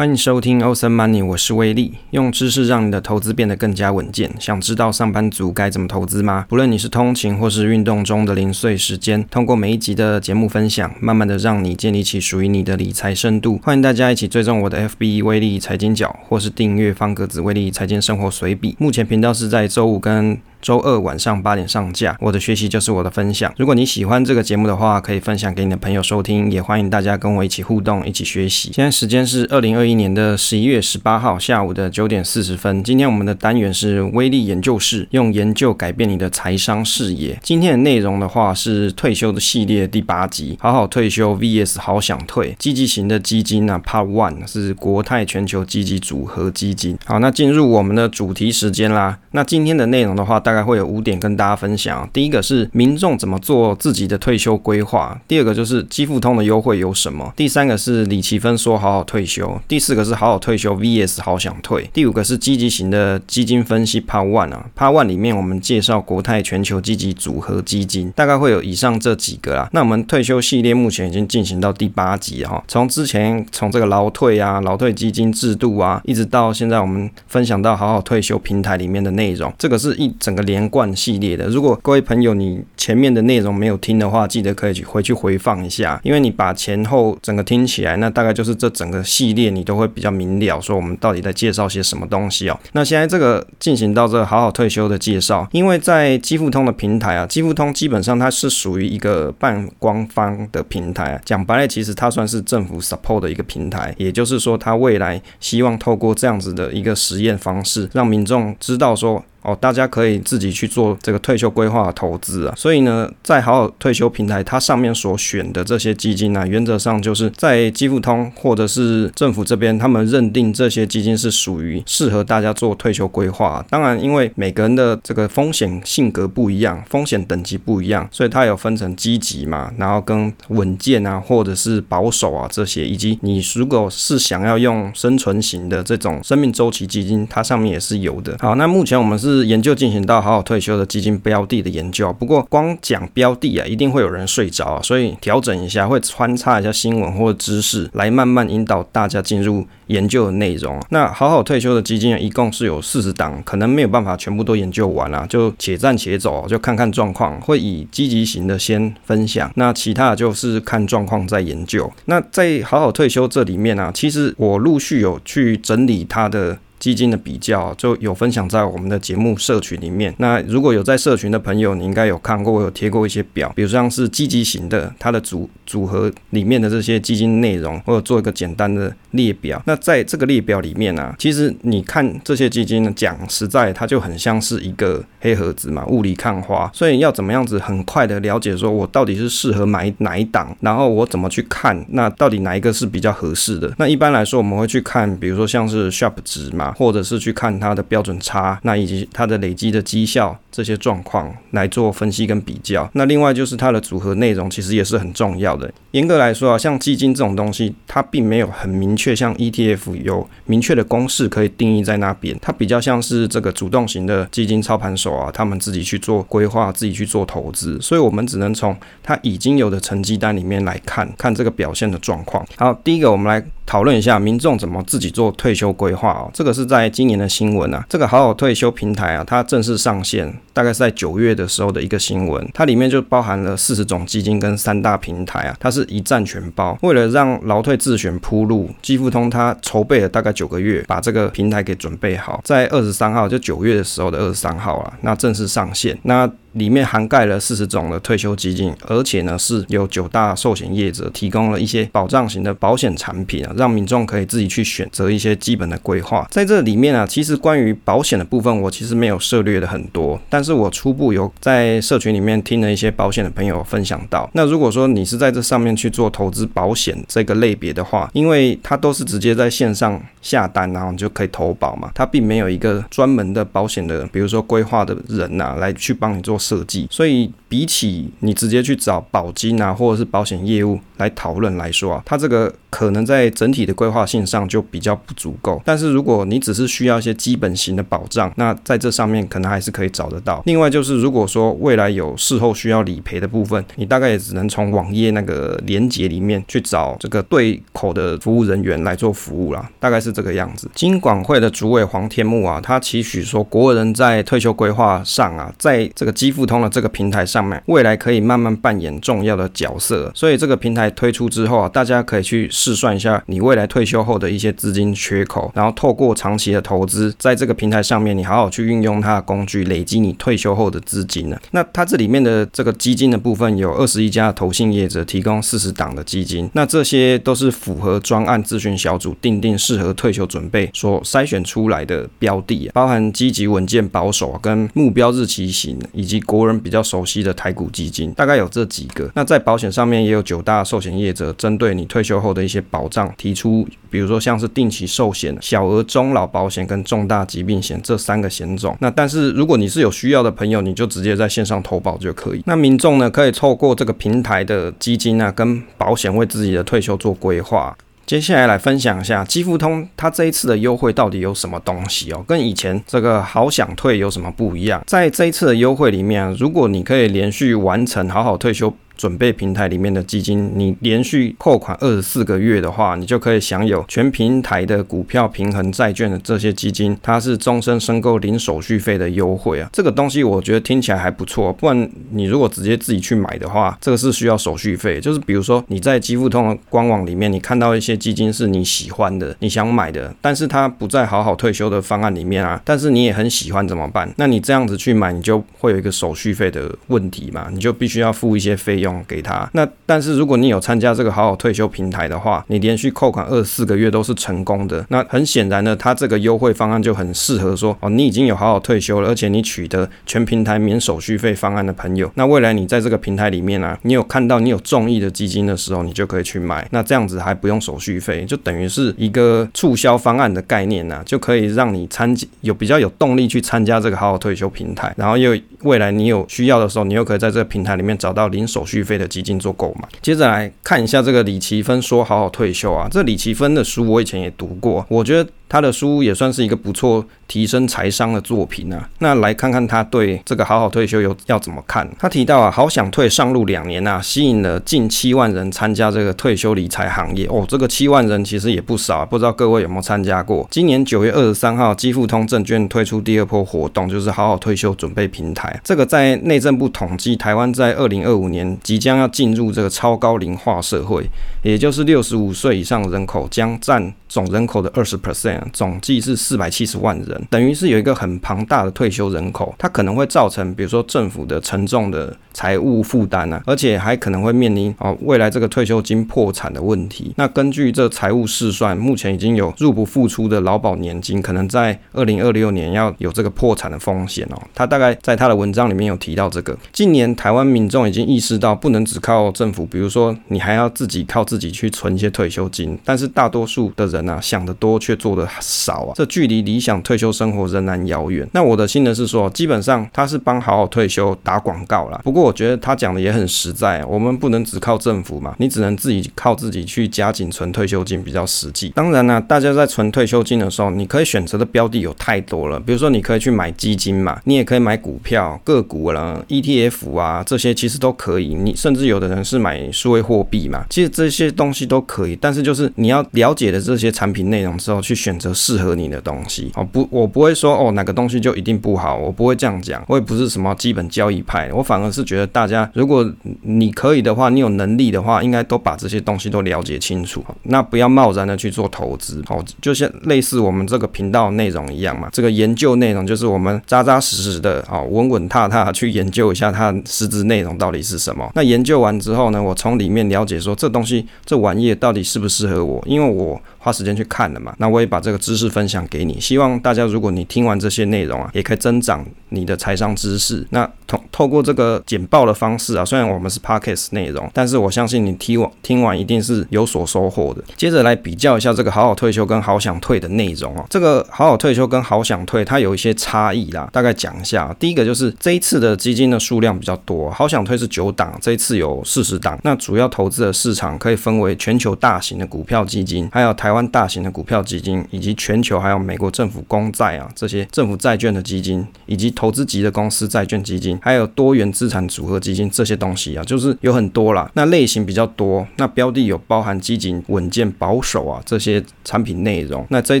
欢迎收听 Awesome Money，我是威利，用知识让你的投资变得更加稳健。想知道上班族该怎么投资吗？不论你是通勤或是运动中的零碎时间，通过每一集的节目分享，慢慢的让你建立起属于你的理财深度。欢迎大家一起追踪我的 FB 威利财经角，或是订阅方格子威利财经生活随笔。目前频道是在周五跟周二晚上八点上架。我的学习就是我的分享。如果你喜欢这个节目的话，可以分享给你的朋友收听，也欢迎大家跟我一起互动，一起学习。现在时间是二零二一年的十一月十八号下午的九点四十分。今天我们的单元是威力研究室，用研究改变你的财商视野。今天的内容的话是退休的系列第八集，好好退休 VS 好想退，积极型的基金啊，Part One 是国泰全球积极组合基金。好，那进入我们的主题时间啦。那今天的内容的话，大大概会有五点跟大家分享。第一个是民众怎么做自己的退休规划，第二个就是基富通的优惠有什么，第三个是李奇芬说好好退休，第四个是好好退休 VS 好想退，第五个是积极型的基金分析 Part One 啊，Part One 里面我们介绍国泰全球积极组合基金，大概会有以上这几个啦。那我们退休系列目前已经进行到第八集哈，从之前从这个劳退啊、劳退基金制度啊，一直到现在我们分享到好好退休平台里面的内容，这个是一整个连贯系列的。如果各位朋友你前面的内容没有听的话，记得可以去回去回放一下，因为你把前后整个听起来，那大概就是这整个系列你都会比较明了，说我们到底在介绍些什么东西哦。那现在这个进行到这个好好退休的介绍，因为在基富通的平台啊，基富通基本上它是属于一个半官方的平台啊，讲白了，其实它算是政府 support 的一个平台，也就是说，它未来希望透过这样子的一个实验方式，让民众知道说。哦，大家可以自己去做这个退休规划投资啊。所以呢，在好好退休平台，它上面所选的这些基金呢，原则上就是在基富通或者是政府这边，他们认定这些基金是属于适合大家做退休规划。当然，因为每个人的这个风险性格不一样，风险等级不一样，所以它有分成积极嘛，然后跟稳健啊，或者是保守啊这些，以及你如果是想要用生存型的这种生命周期基金，它上面也是有的。好，那目前我们是。是研究进行到好好退休的基金标的的研究，不过光讲标的啊，一定会有人睡着啊，所以调整一下，会穿插一下新闻或知识，来慢慢引导大家进入研究的内容。那好好退休的基金一共是有四十档，可能没有办法全部都研究完啊，就且战且走，就看看状况，会以积极型的先分享，那其他的就是看状况再研究。那在好好退休这里面啊，其实我陆续有去整理它的。基金的比较就有分享在我们的节目社群里面。那如果有在社群的朋友，你应该有看过，我有贴过一些表，比如像是积极型的，它的组组合里面的这些基金内容，或者做一个简单的列表。那在这个列表里面啊，其实你看这些基金呢，讲实在，它就很像是一个黑盒子嘛，雾里看花。所以要怎么样子很快的了解，说我到底是适合买哪一档，然后我怎么去看，那到底哪一个是比较合适的？那一般来说，我们会去看，比如说像是 Sharp 值嘛。或者是去看它的标准差，那以及它的累积的绩效这些状况来做分析跟比较。那另外就是它的组合内容其实也是很重要的。严格来说啊，像基金这种东西，它并没有很明确，像 ETF 有明确的公式可以定义在那边。它比较像是这个主动型的基金操盘手啊，他们自己去做规划，自己去做投资。所以我们只能从它已经有的成绩单里面来看看这个表现的状况。好，第一个我们来。讨论一下民众怎么自己做退休规划哦，这个是是在今年的新闻啊。这个好好退休平台啊，它正式上线，大概是在九月的时候的一个新闻。它里面就包含了四十种基金跟三大平台啊，它是一站全包。为了让劳退自选铺路，基富通它筹备了大概九个月，把这个平台给准备好，在二十三号就九月的时候的二十三号啊，那正式上线。那里面涵盖了四十种的退休基金，而且呢是有九大寿险业者提供了一些保障型的保险产品啊，让民众可以自己去选择一些基本的规划。在这里面啊，其实关于保险的部分，我其实没有涉猎的很多，但是我初步有在社群里面听了一些保险的朋友分享到。那如果说你是在这上面去做投资保险这个类别的话，因为它都是直接在线上下单，然后你就可以投保嘛，它并没有一个专门的保险的，比如说规划的人呐、啊，来去帮你做。设计，所以比起你直接去找保金啊，或者是保险业务来讨论来说啊，它这个可能在整体的规划性上就比较不足够。但是如果你只是需要一些基本型的保障，那在这上面可能还是可以找得到。另外就是如果说未来有事后需要理赔的部分，你大概也只能从网页那个连接里面去找这个对口的服务人员来做服务啦，大概是这个样子。金管会的主委黄天木啊，他期许说国人在退休规划上啊，在这个基付通的这个平台上面，未来可以慢慢扮演重要的角色。所以这个平台推出之后啊，大家可以去试算一下你未来退休后的一些资金缺口，然后透过长期的投资，在这个平台上面，你好好去运用它的工具，累积你退休后的资金呢。那它这里面的这个基金的部分有二十一家投信业者提供四十档的基金，那这些都是符合专案咨询小组定定适合退休准备所筛选出来的标的，包含积极稳健保守跟目标日期型，以及国人比较熟悉的台股基金，大概有这几个。那在保险上面也有九大寿险业者针对你退休后的一些保障提出，比如说像是定期寿险、小额终老保险跟重大疾病险这三个险种。那但是如果你是有需要的朋友，你就直接在线上投保就可以。那民众呢，可以透过这个平台的基金啊跟保险为自己的退休做规划。接下来来分享一下积富通它这一次的优惠到底有什么东西哦？跟以前这个好想退有什么不一样？在这一次的优惠里面，如果你可以连续完成好好退休。准备平台里面的基金，你连续扣款二十四个月的话，你就可以享有全平台的股票平衡债券的这些基金，它是终身申购零手续费的优惠啊。这个东西我觉得听起来还不错，不然你如果直接自己去买的话，这个是需要手续费。就是比如说你在基富通的官网里面，你看到一些基金是你喜欢的，你想买的，但是它不在好好退休的方案里面啊，但是你也很喜欢怎么办？那你这样子去买，你就会有一个手续费的问题嘛，你就必须要付一些费用。给他。那但是如果你有参加这个好好退休平台的话，你连续扣款二十四个月都是成功的。那很显然呢，它这个优惠方案就很适合说哦，你已经有好好退休了，而且你取得全平台免手续费方案的朋友。那未来你在这个平台里面啊，你有看到你有中意的基金的时候，你就可以去买。那这样子还不用手续费，就等于是一个促销方案的概念啊，就可以让你参有比较有动力去参加这个好好退休平台。然后又未来你有需要的时候，你又可以在这个平台里面找到零手续费的基金做购买。接着来看一下这个李奇芬说好好退休啊，这李奇芬的书我以前也读过，我觉得。他的书也算是一个不错提升财商的作品啊。那来看看他对这个好好退休有要怎么看？他提到啊，好想退上路两年啊，吸引了近七万人参加这个退休理财行业哦。这个七万人其实也不少啊，不知道各位有没有参加过？今年九月二十三号，基富通证券推出第二波活动，就是好好退休准备平台。这个在内政部统计，台湾在二零二五年即将要进入这个超高龄化社会，也就是六十五岁以上人口将占总人口的二十 percent。总计是四百七十万人，等于是有一个很庞大的退休人口，它可能会造成比如说政府的沉重的财务负担啊，而且还可能会面临哦未来这个退休金破产的问题。那根据这财务试算，目前已经有入不敷出的劳保年金，可能在二零二六年要有这个破产的风险哦。他大概在他的文章里面有提到这个，近年台湾民众已经意识到不能只靠政府，比如说你还要自己靠自己去存一些退休金，但是大多数的人啊想得多却做得少啊，这距离理想退休生活仍然遥远。那我的心得是说，基本上他是帮好好退休打广告啦。不过我觉得他讲的也很实在，我们不能只靠政府嘛，你只能自己靠自己去加紧存退休金比较实际。当然呢，大家在存退休金的时候，你可以选择的标的有太多了，比如说你可以去买基金嘛，你也可以买股票、个股啦、ETF 啊，这些其实都可以。你甚至有的人是买数位货币嘛，其实这些东西都可以。但是就是你要了解的这些产品内容之后，去选择适合你的东西。哦，不，我不会说哦哪个东西就一定不好，我不会这样讲。我也不是什么基本交易派，我反而是觉得大家如果你可以的话，你有能力的话，应该都把这些东西都了解清楚。那不要贸然的去做投资。哦，就像类似我们这个频道内容一样嘛，这个研究内容就是我们扎扎实实的啊，稳稳踏踏去研究一下它实质内容到底是什么。那研究完之后呢，我从里面了解说这东西这玩意到底适不适合我，因为我花时间去看了嘛。那我也把这个知识分享给你，希望大家如果你听完这些内容啊，也可以增长你的财商知识。那透透过这个简报的方式啊，虽然我们是 Podcast 内容，但是我相信你听完听完一定是有所收获的。接着来比较一下这个好好退休跟好想退的内容啊，这个好好退休跟好想退它有一些差异啦，大概讲一下。第一个就是这一次的基金的数量比较多，好想退是九档，这一次有四十档。那主要投资的市场可以分为全球大型的股票基金，还有台湾大型的股票基金，以及全球还有美国政府公债啊这些政府债券的基金，以及投资级的公司债券基金，还有多元资产组合基金这些东西啊，就是有很多啦。那类型比较多，那标的有包含基金稳健保守啊这些产品内容。那这一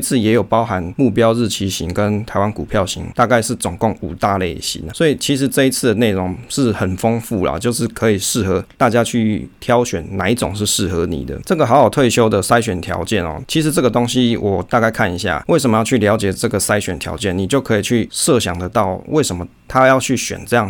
次也有包含目标日期型跟台湾股票型，大概是总共五大类型。所以其实这一次的内容是很丰富啦，就是可以适合大家去挑选哪一种是适合你的。这个好好退休的筛选条件哦，其实这个东西我大概看一下，为什么要去了解这个筛选条件，你就可以去设想得到为什么他要去选这样。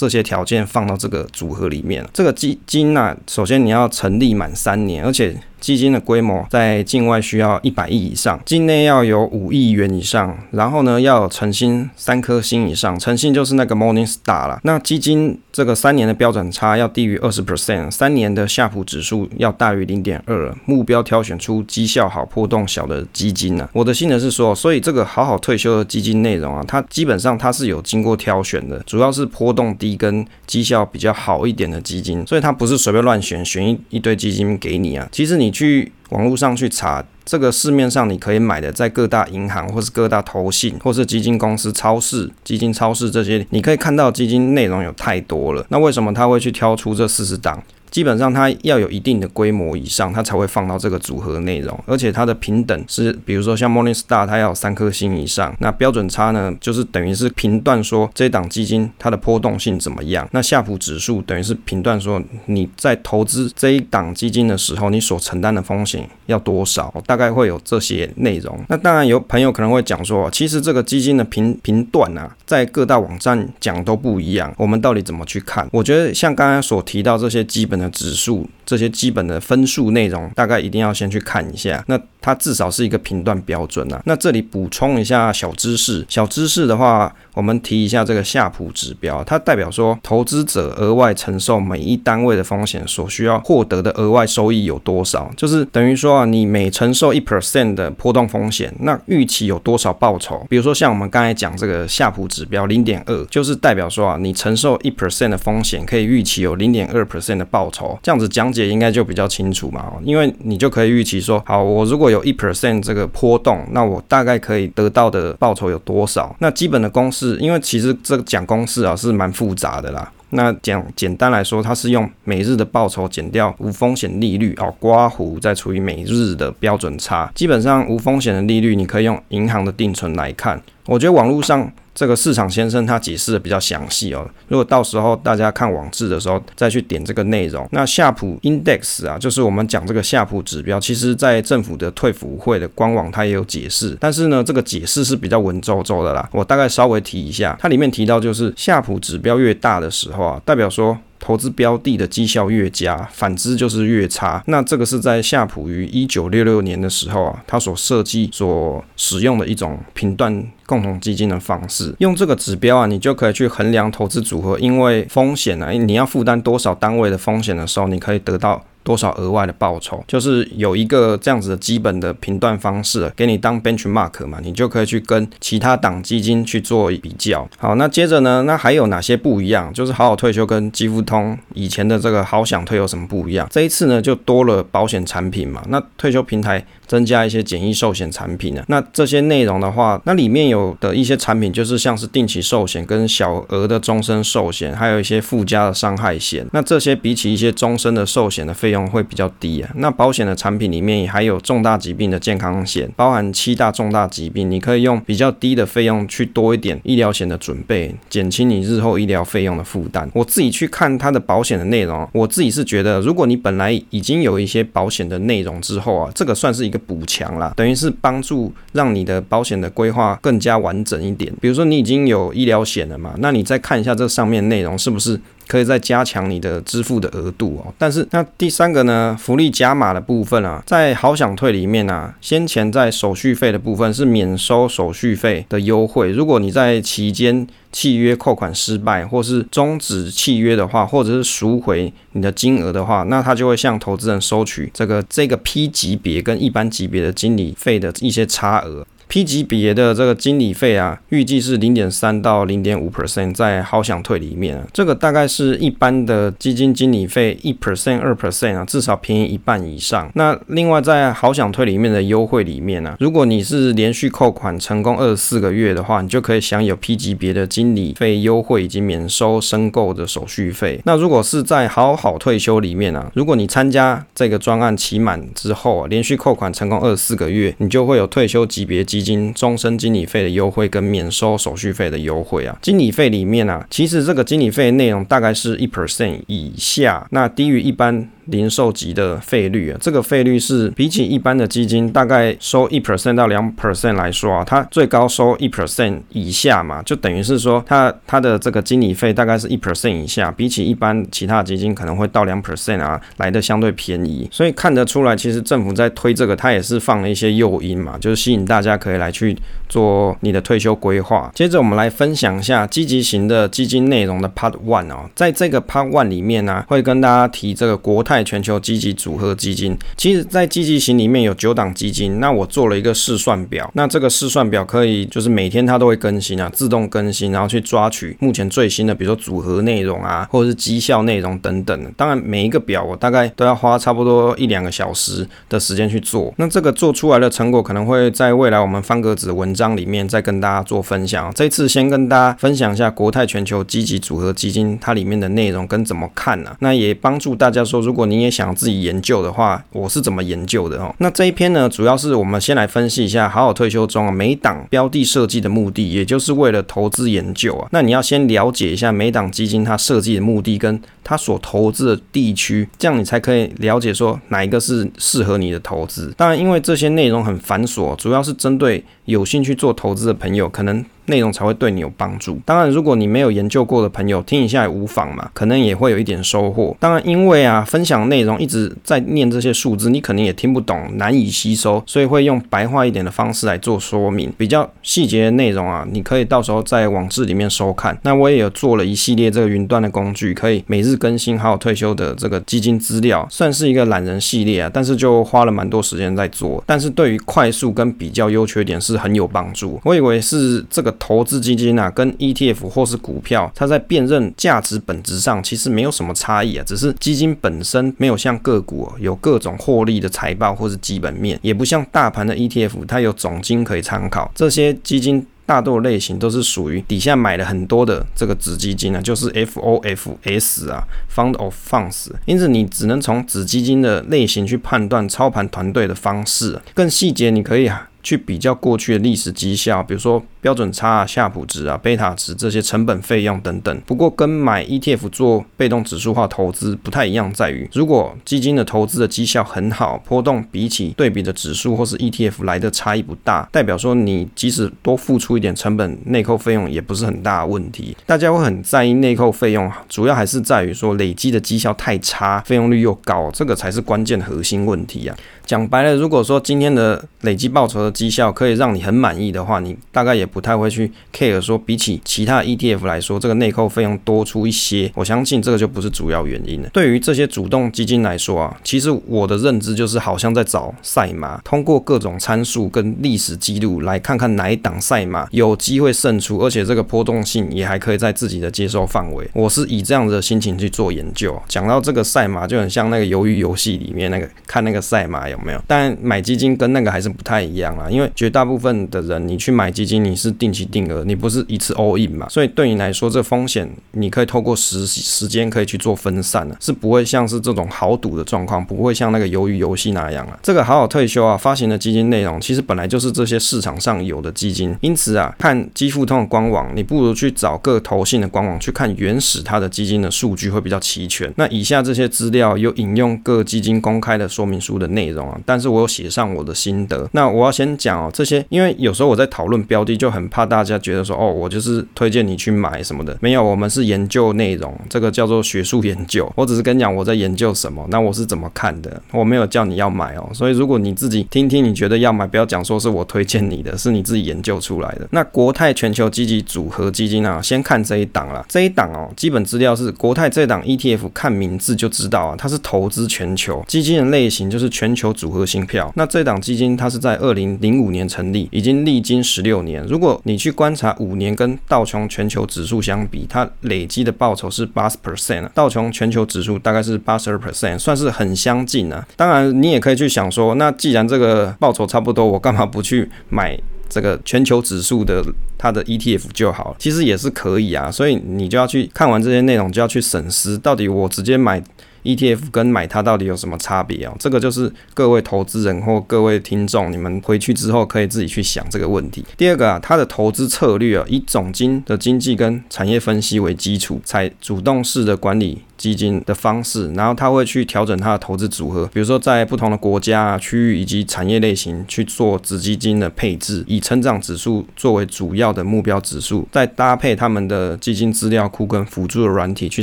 这些条件放到这个组合里面，这个基金呢，首先你要成立满三年，而且基金的规模在境外需要一百亿以上，境内要有五亿元以上，然后呢要有晨星三颗星以上，晨星就是那个 Morning Star 了。那基金这个三年的标准差要低于二十 percent，三年的夏普指数要大于零点二，目标挑选出绩效好、波动小的基金呢。我的心得是说，所以这个好好退休的基金内容啊，它基本上它是有经过挑选的，主要是波动低。一根绩效比较好一点的基金，所以它不是随便乱选，选一一堆基金给你啊。其实你去网络上去查，这个市面上你可以买的，在各大银行或是各大投信或是基金公司、超市、基金超市这些，你可以看到基金内容有太多了。那为什么他会去挑出这四十档？基本上它要有一定的规模以上，它才会放到这个组合内容，而且它的平等是，比如说像 Morningstar，它要有三颗星以上。那标准差呢，就是等于是评断说这档基金它的波动性怎么样。那夏普指数等于是评断说你在投资这一档基金的时候，你所承担的风险要多少，大概会有这些内容。那当然有朋友可能会讲说，其实这个基金的评评断啊，在各大网站讲都不一样，我们到底怎么去看？我觉得像刚才所提到这些基本。指数这些基本的分数内容，大概一定要先去看一下。那它至少是一个评断标准啊。那这里补充一下小知识，小知识的话，我们提一下这个夏普指标，它代表说投资者额外承受每一单位的风险所需要获得的额外收益有多少，就是等于说啊，你每承受一 percent 的波动风险，那预期有多少报酬？比如说像我们刚才讲这个夏普指标零点二，就是代表说啊，你承受一 percent 的风险，可以预期有零点二 percent 的报。酬这样子讲解应该就比较清楚嘛，因为你就可以预期说，好，我如果有一 percent 这个波动，那我大概可以得到的报酬有多少？那基本的公式，因为其实这个讲公式啊是蛮复杂的啦。那讲简单来说，它是用每日的报酬减掉无风险利率哦，刮胡再除以每日的标准差。基本上无风险的利率，你可以用银行的定存来看。我觉得网络上。这个市场先生他解释的比较详细哦，如果到时候大家看网志的时候再去点这个内容，那夏普 Index 啊，就是我们讲这个夏普指标，其实在政府的退辅会的官网它也有解释，但是呢，这个解释是比较文绉绉的啦，我大概稍微提一下，它里面提到就是夏普指标越大的时候啊，代表说。投资标的的绩效越佳，反之就是越差。那这个是在夏普于一九六六年的时候啊，他所设计、所使用的一种评断共同基金的方式。用这个指标啊，你就可以去衡量投资组合，因为风险啊，你要负担多少单位的风险的时候，你可以得到。多少额外的报酬，就是有一个这样子的基本的评断方式，给你当 benchmark 嘛，你就可以去跟其他档基金去做比较。好，那接着呢，那还有哪些不一样？就是好好退休跟基富通以前的这个好想退有什么不一样？这一次呢，就多了保险产品嘛。那退休平台。增加一些简易寿险产品呢？那这些内容的话，那里面有的一些产品就是像是定期寿险跟小额的终身寿险，还有一些附加的伤害险。那这些比起一些终身的寿险的费用会比较低啊。那保险的产品里面也还有重大疾病的健康险，包含七大重大疾病，你可以用比较低的费用去多一点医疗险的准备，减轻你日后医疗费用的负担。我自己去看它的保险的内容，我自己是觉得，如果你本来已经有一些保险的内容之后啊，这个算是一个。补强啦，等于是帮助让你的保险的规划更加完整一点。比如说你已经有医疗险了嘛，那你再看一下这上面内容是不是可以再加强你的支付的额度哦。但是那第三个呢，福利加码的部分啊，在好享退里面啊，先前在手续费的部分是免收手续费的优惠，如果你在期间契约扣款失败，或是终止契约的话，或者是赎回你的金额的话，那他就会向投资人收取这个这个 P 级别跟一般级别的经理费的一些差额。P 级别的这个经理费啊，预计是零点三到零点五 percent，在好享退里面啊，这个大概是一般的基金经理费一 percent 二 percent 啊，至少便宜一半以上。那另外在好享退里面的优惠里面呢、啊，如果你是连续扣款成功二十四个月的话，你就可以享有 P 级别的经理费优惠以及免收申购的手续费。那如果是在好好退休里面啊，如果你参加这个专案期满之后啊，连续扣款成功二十四个月，你就会有退休级别基基金终身经理费的优惠跟免收手续费的优惠啊，经理费里面啊，其实这个经理费内容大概是一 percent 以下，那低于一般。零售级的费率啊，这个费率是比起一般的基金大概收一 percent 到两 percent 来说啊，它最高收一 percent 以下嘛，就等于是说它它的这个经理费大概是一 percent 以下，比起一般其他基金可能会到两 percent 啊，来的相对便宜，所以看得出来，其实政府在推这个，它也是放了一些诱因嘛，就是吸引大家可以来去做你的退休规划。接着我们来分享一下积极型的基金内容的 Part One 哦，在这个 Part One 里面呢、会跟大家提这个国泰。全球积极组合基金，其实，在积极型里面有九档基金。那我做了一个试算表，那这个试算表可以就是每天它都会更新啊，自动更新，然后去抓取目前最新的，比如说组合内容啊，或者是绩效内容等等。当然，每一个表我大概都要花差不多一两个小时的时间去做。那这个做出来的成果可能会在未来我们方格子的文章里面再跟大家做分享。这次先跟大家分享一下国泰全球积极组合基金它里面的内容跟怎么看呢、啊？那也帮助大家说，如果如果你也想自己研究的话，我是怎么研究的哦？那这一篇呢，主要是我们先来分析一下好好退休中啊，每档标的设计的目的，也就是为了投资研究啊。那你要先了解一下每档基金它设计的目的跟它所投资的地区，这样你才可以了解说哪一个是适合你的投资。当然，因为这些内容很繁琐，主要是针对有兴趣做投资的朋友，可能。内容才会对你有帮助。当然，如果你没有研究过的朋友听一下也无妨嘛，可能也会有一点收获。当然，因为啊，分享内容一直在念这些数字，你可能也听不懂，难以吸收，所以会用白话一点的方式来做说明。比较细节的内容啊，你可以到时候在网志里面收看。那我也有做了一系列这个云端的工具，可以每日更新还有退休的这个基金资料，算是一个懒人系列啊。但是就花了蛮多时间在做，但是对于快速跟比较优缺点是很有帮助。我以为是这个。投资基金啊，跟 ETF 或是股票，它在辨认价值本质上其实没有什么差异啊，只是基金本身没有像个股、有各种获利的财报或是基本面，也不像大盘的 ETF，它有总金可以参考。这些基金大多类型都是属于底下买了很多的这个子基金啊，就是 FOFS 啊，Fund of Funds。因此你只能从子基金的类型去判断操盘团队的方式，更细节你可以啊。去比较过去的历史绩效，比如说标准差啊、夏普值啊、贝塔值这些成本费用等等。不过跟买 ETF 做被动指数化投资不太一样，在于如果基金的投资的绩效很好，波动比起对比的指数或是 ETF 来的差异不大，代表说你即使多付出一点成本，内扣费用也不是很大的问题。大家会很在意内扣费用，主要还是在于说累积的绩效太差，费用率又高，这个才是关键核心问题啊。讲白了，如果说今天的累计报酬的绩效可以让你很满意的话，你大概也不太会去 care 说比起其他 ETF 来说，这个内扣费用多出一些。我相信这个就不是主要原因了。对于这些主动基金来说啊，其实我的认知就是好像在找赛马，通过各种参数跟历史记录来看看哪一档赛马有机会胜出，而且这个波动性也还可以在自己的接受范围。我是以这样子的心情去做研究。讲到这个赛马，就很像那个鱿鱼游戏里面那个看那个赛马有。没有，但买基金跟那个还是不太一样啦，因为绝大部分的人，你去买基金，你是定期定额，你不是一次 all in 嘛，所以对你来说，这风险你可以透过时时间可以去做分散的，是不会像是这种豪赌的状况，不会像那个鱿鱼游戏那样啊。这个好好退休啊，发行的基金内容其实本来就是这些市场上有的基金，因此啊，看基富通的官网，你不如去找各投信的官网去看原始它的基金的数据会比较齐全。那以下这些资料有引用各基金公开的说明书的内容啊。但是我有写上我的心得。那我要先讲哦，这些因为有时候我在讨论标的，就很怕大家觉得说，哦，我就是推荐你去买什么的。没有，我们是研究内容，这个叫做学术研究。我只是跟你讲我在研究什么，那我是怎么看的，我没有叫你要买哦。所以如果你自己听听，你觉得要买，不要讲说是我推荐你的，是你自己研究出来的。那国泰全球积极组合基金啊，先看这一档啦。这一档哦，基本资料是国泰这档 ETF，看名字就知道啊，它是投资全球基金的类型，就是全球组合型票。那这档基金它是在二零零五年成立，已经历经十六年。如如果你去观察五年跟道琼全球指数相比，它累积的报酬是八十 percent，道琼全球指数大概是八十二 percent，算是很相近啊。当然，你也可以去想说，那既然这个报酬差不多，我干嘛不去买这个全球指数的它的 ETF 就好？其实也是可以啊。所以你就要去看完这些内容，就要去审视到底我直接买。ETF 跟买它到底有什么差别哦？这个就是各位投资人或各位听众，你们回去之后可以自己去想这个问题。第二个啊，它的投资策略啊，以总经的经济跟产业分析为基础，采主动式的管理。基金的方式，然后他会去调整他的投资组合，比如说在不同的国家、区域以及产业类型去做子基金的配置，以成长指数作为主要的目标指数，再搭配他们的基金资料库跟辅助的软体去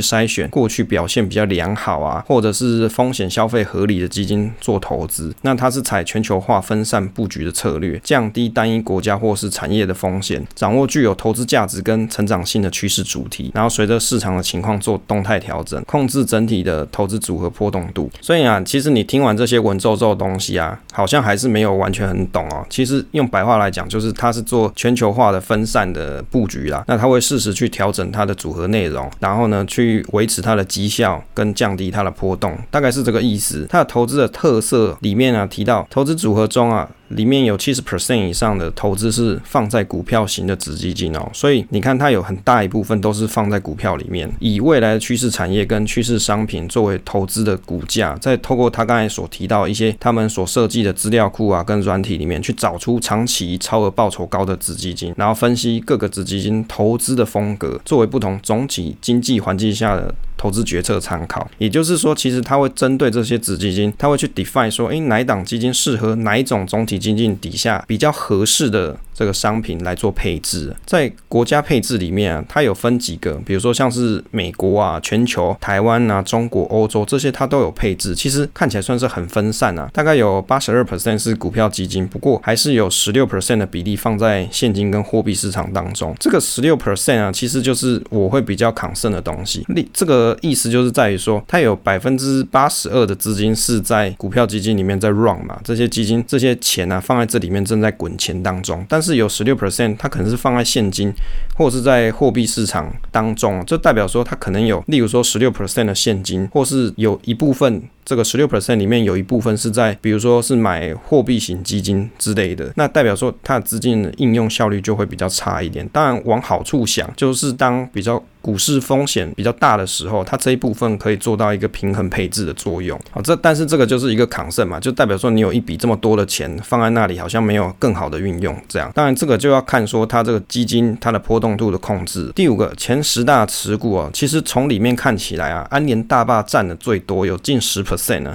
筛选过去表现比较良好啊，或者是风险消费合理的基金做投资。那它是采全球化分散布局的策略，降低单一国家或是产业的风险，掌握具有投资价值跟成长性的趋势主题，然后随着市场的情况做动态调整。控制整体的投资组合波动度，所以啊，其实你听完这些文绉绉的东西啊，好像还是没有完全很懂哦。其实用白话来讲，就是它是做全球化的分散的布局啦。那它会适时去调整它的组合内容，然后呢，去维持它的绩效跟降低它的波动，大概是这个意思。它的投资的特色里面啊，提到投资组合中啊。里面有七十 percent 以上的投资是放在股票型的子基金哦，所以你看它有很大一部分都是放在股票里面，以未来的趋势产业跟趋势商品作为投资的股价，再透过他刚才所提到一些他们所设计的资料库啊跟软体里面去找出长期超额报酬高的子基金，然后分析各个子基金投资的风格，作为不同总体经济环境下的。投资决策参考，也就是说，其实他会针对这些子基金，他会去 define 说，诶，哪一档基金适合哪一种总体经济底下比较合适的这个商品来做配置。在国家配置里面啊，它有分几个，比如说像是美国啊、全球、台湾啊、中国、欧洲这些，它都有配置。其实看起来算是很分散啊，大概有八十二 percent 是股票基金，不过还是有十六 percent 的比例放在现金跟货币市场当中。这个十六 percent 啊，其实就是我会比较抗胜的东西。你这个。意思就是在于说，它有百分之八十二的资金是在股票基金里面在 run 嘛，这些基金这些钱啊放在这里面正在滚钱当中，但是是有十六 percent 它可能是放在现金或者是在货币市场当中，这代表说它可能有，例如说十六 percent 的现金，或是有一部分。这个十六 percent 里面有一部分是在，比如说是买货币型基金之类的，那代表说它的资金的应用效率就会比较差一点。当然往好处想，就是当比较股市风险比较大的时候，它这一部分可以做到一个平衡配置的作用。好，这但是这个就是一个 concern 嘛，就代表说你有一笔这么多的钱放在那里，好像没有更好的运用。这样，当然这个就要看说它这个基金它的波动度的控制。第五个前十大持股啊，其实从里面看起来啊，安联大坝占的最多，有近十。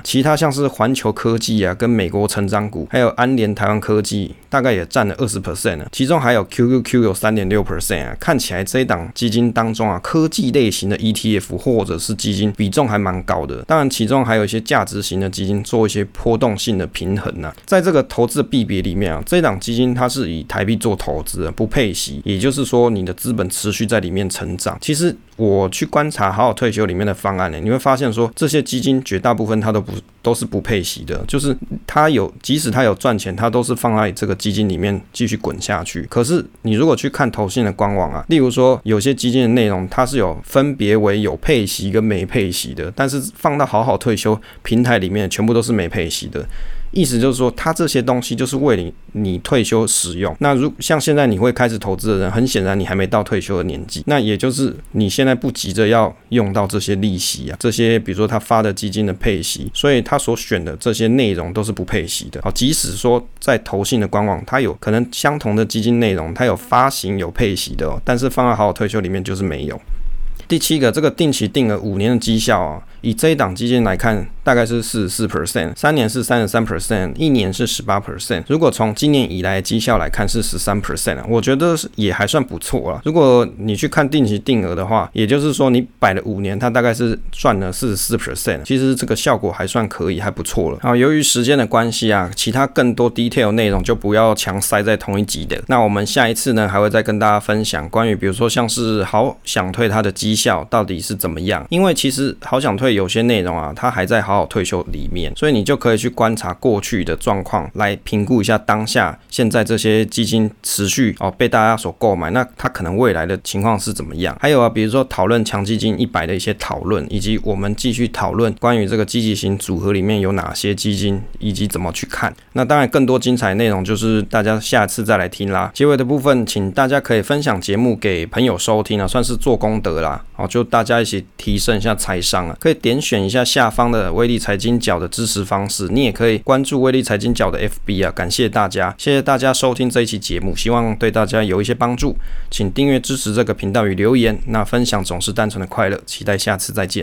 其他像是环球科技啊，跟美国成长股，还有安联台湾科技，大概也占了二十 percent 呢。其中还有 QQQ 有三点六 percent 啊。看起来这一档基金当中啊，科技类型的 ETF 或者是基金比重还蛮高的。当然，其中还有一些价值型的基金做一些波动性的平衡呢、啊。在这个投资的币别里面啊，这一档基金它是以台币做投资，不配息，也就是说你的资本持续在里面成长。其实。我去观察好好退休里面的方案呢，你会发现说，这些基金绝大部分它都不都是不配息的，就是它有即使它有赚钱，它都是放在这个基金里面继续滚下去。可是你如果去看投信的官网啊，例如说有些基金的内容，它是有分别为有配息跟没配息的，但是放到好好退休平台里面全部都是没配息的。意思就是说，它这些东西就是为你你退休使用。那如像现在你会开始投资的人，很显然你还没到退休的年纪，那也就是你现在不急着要用到这些利息啊，这些比如说他发的基金的配息，所以他所选的这些内容都是不配息的。好，即使说在投信的官网，它有可能相同的基金内容，它有发行有配息的哦，但是放在好好退休里面就是没有。第七个，这个定期定额五年的绩效啊，以这一档基金来看，大概是四十四 percent，三年是三十三 percent，一年是十八 percent。如果从今年以来的绩效来看是十三 percent，我觉得也还算不错了。如果你去看定期定额的话，也就是说你摆了五年，它大概是赚了四十四 percent，其实这个效果还算可以，还不错了。好，由于时间的关系啊，其他更多 detail 内容就不要强塞在同一集的。那我们下一次呢，还会再跟大家分享关于比如说像是好想退它的绩效到底是怎么样，因为其实好想退有些内容啊，它还在好好退休里面，所以你就可以去观察过去的状况，来评估一下当下现在这些基金持续哦被大家所购买，那它可能未来的情况是怎么样？还有啊，比如说讨论强基金一百的一些讨论，以及我们继续讨论关于这个积极型组合里面有哪些基金，以及怎么去看。那当然更多精彩内容就是大家下次再来听啦。结尾的部分，请大家可以分享节目给朋友收听啊，算是做功德啦。好，就大家一起提升一下财商啊，可以点选一下下方的威力财经角的支持方式，你也可以关注威力财经角的 FB 啊，感谢大家，谢谢大家收听这一期节目，希望对大家有一些帮助，请订阅支持这个频道与留言，那分享总是单纯的快乐，期待下次再见。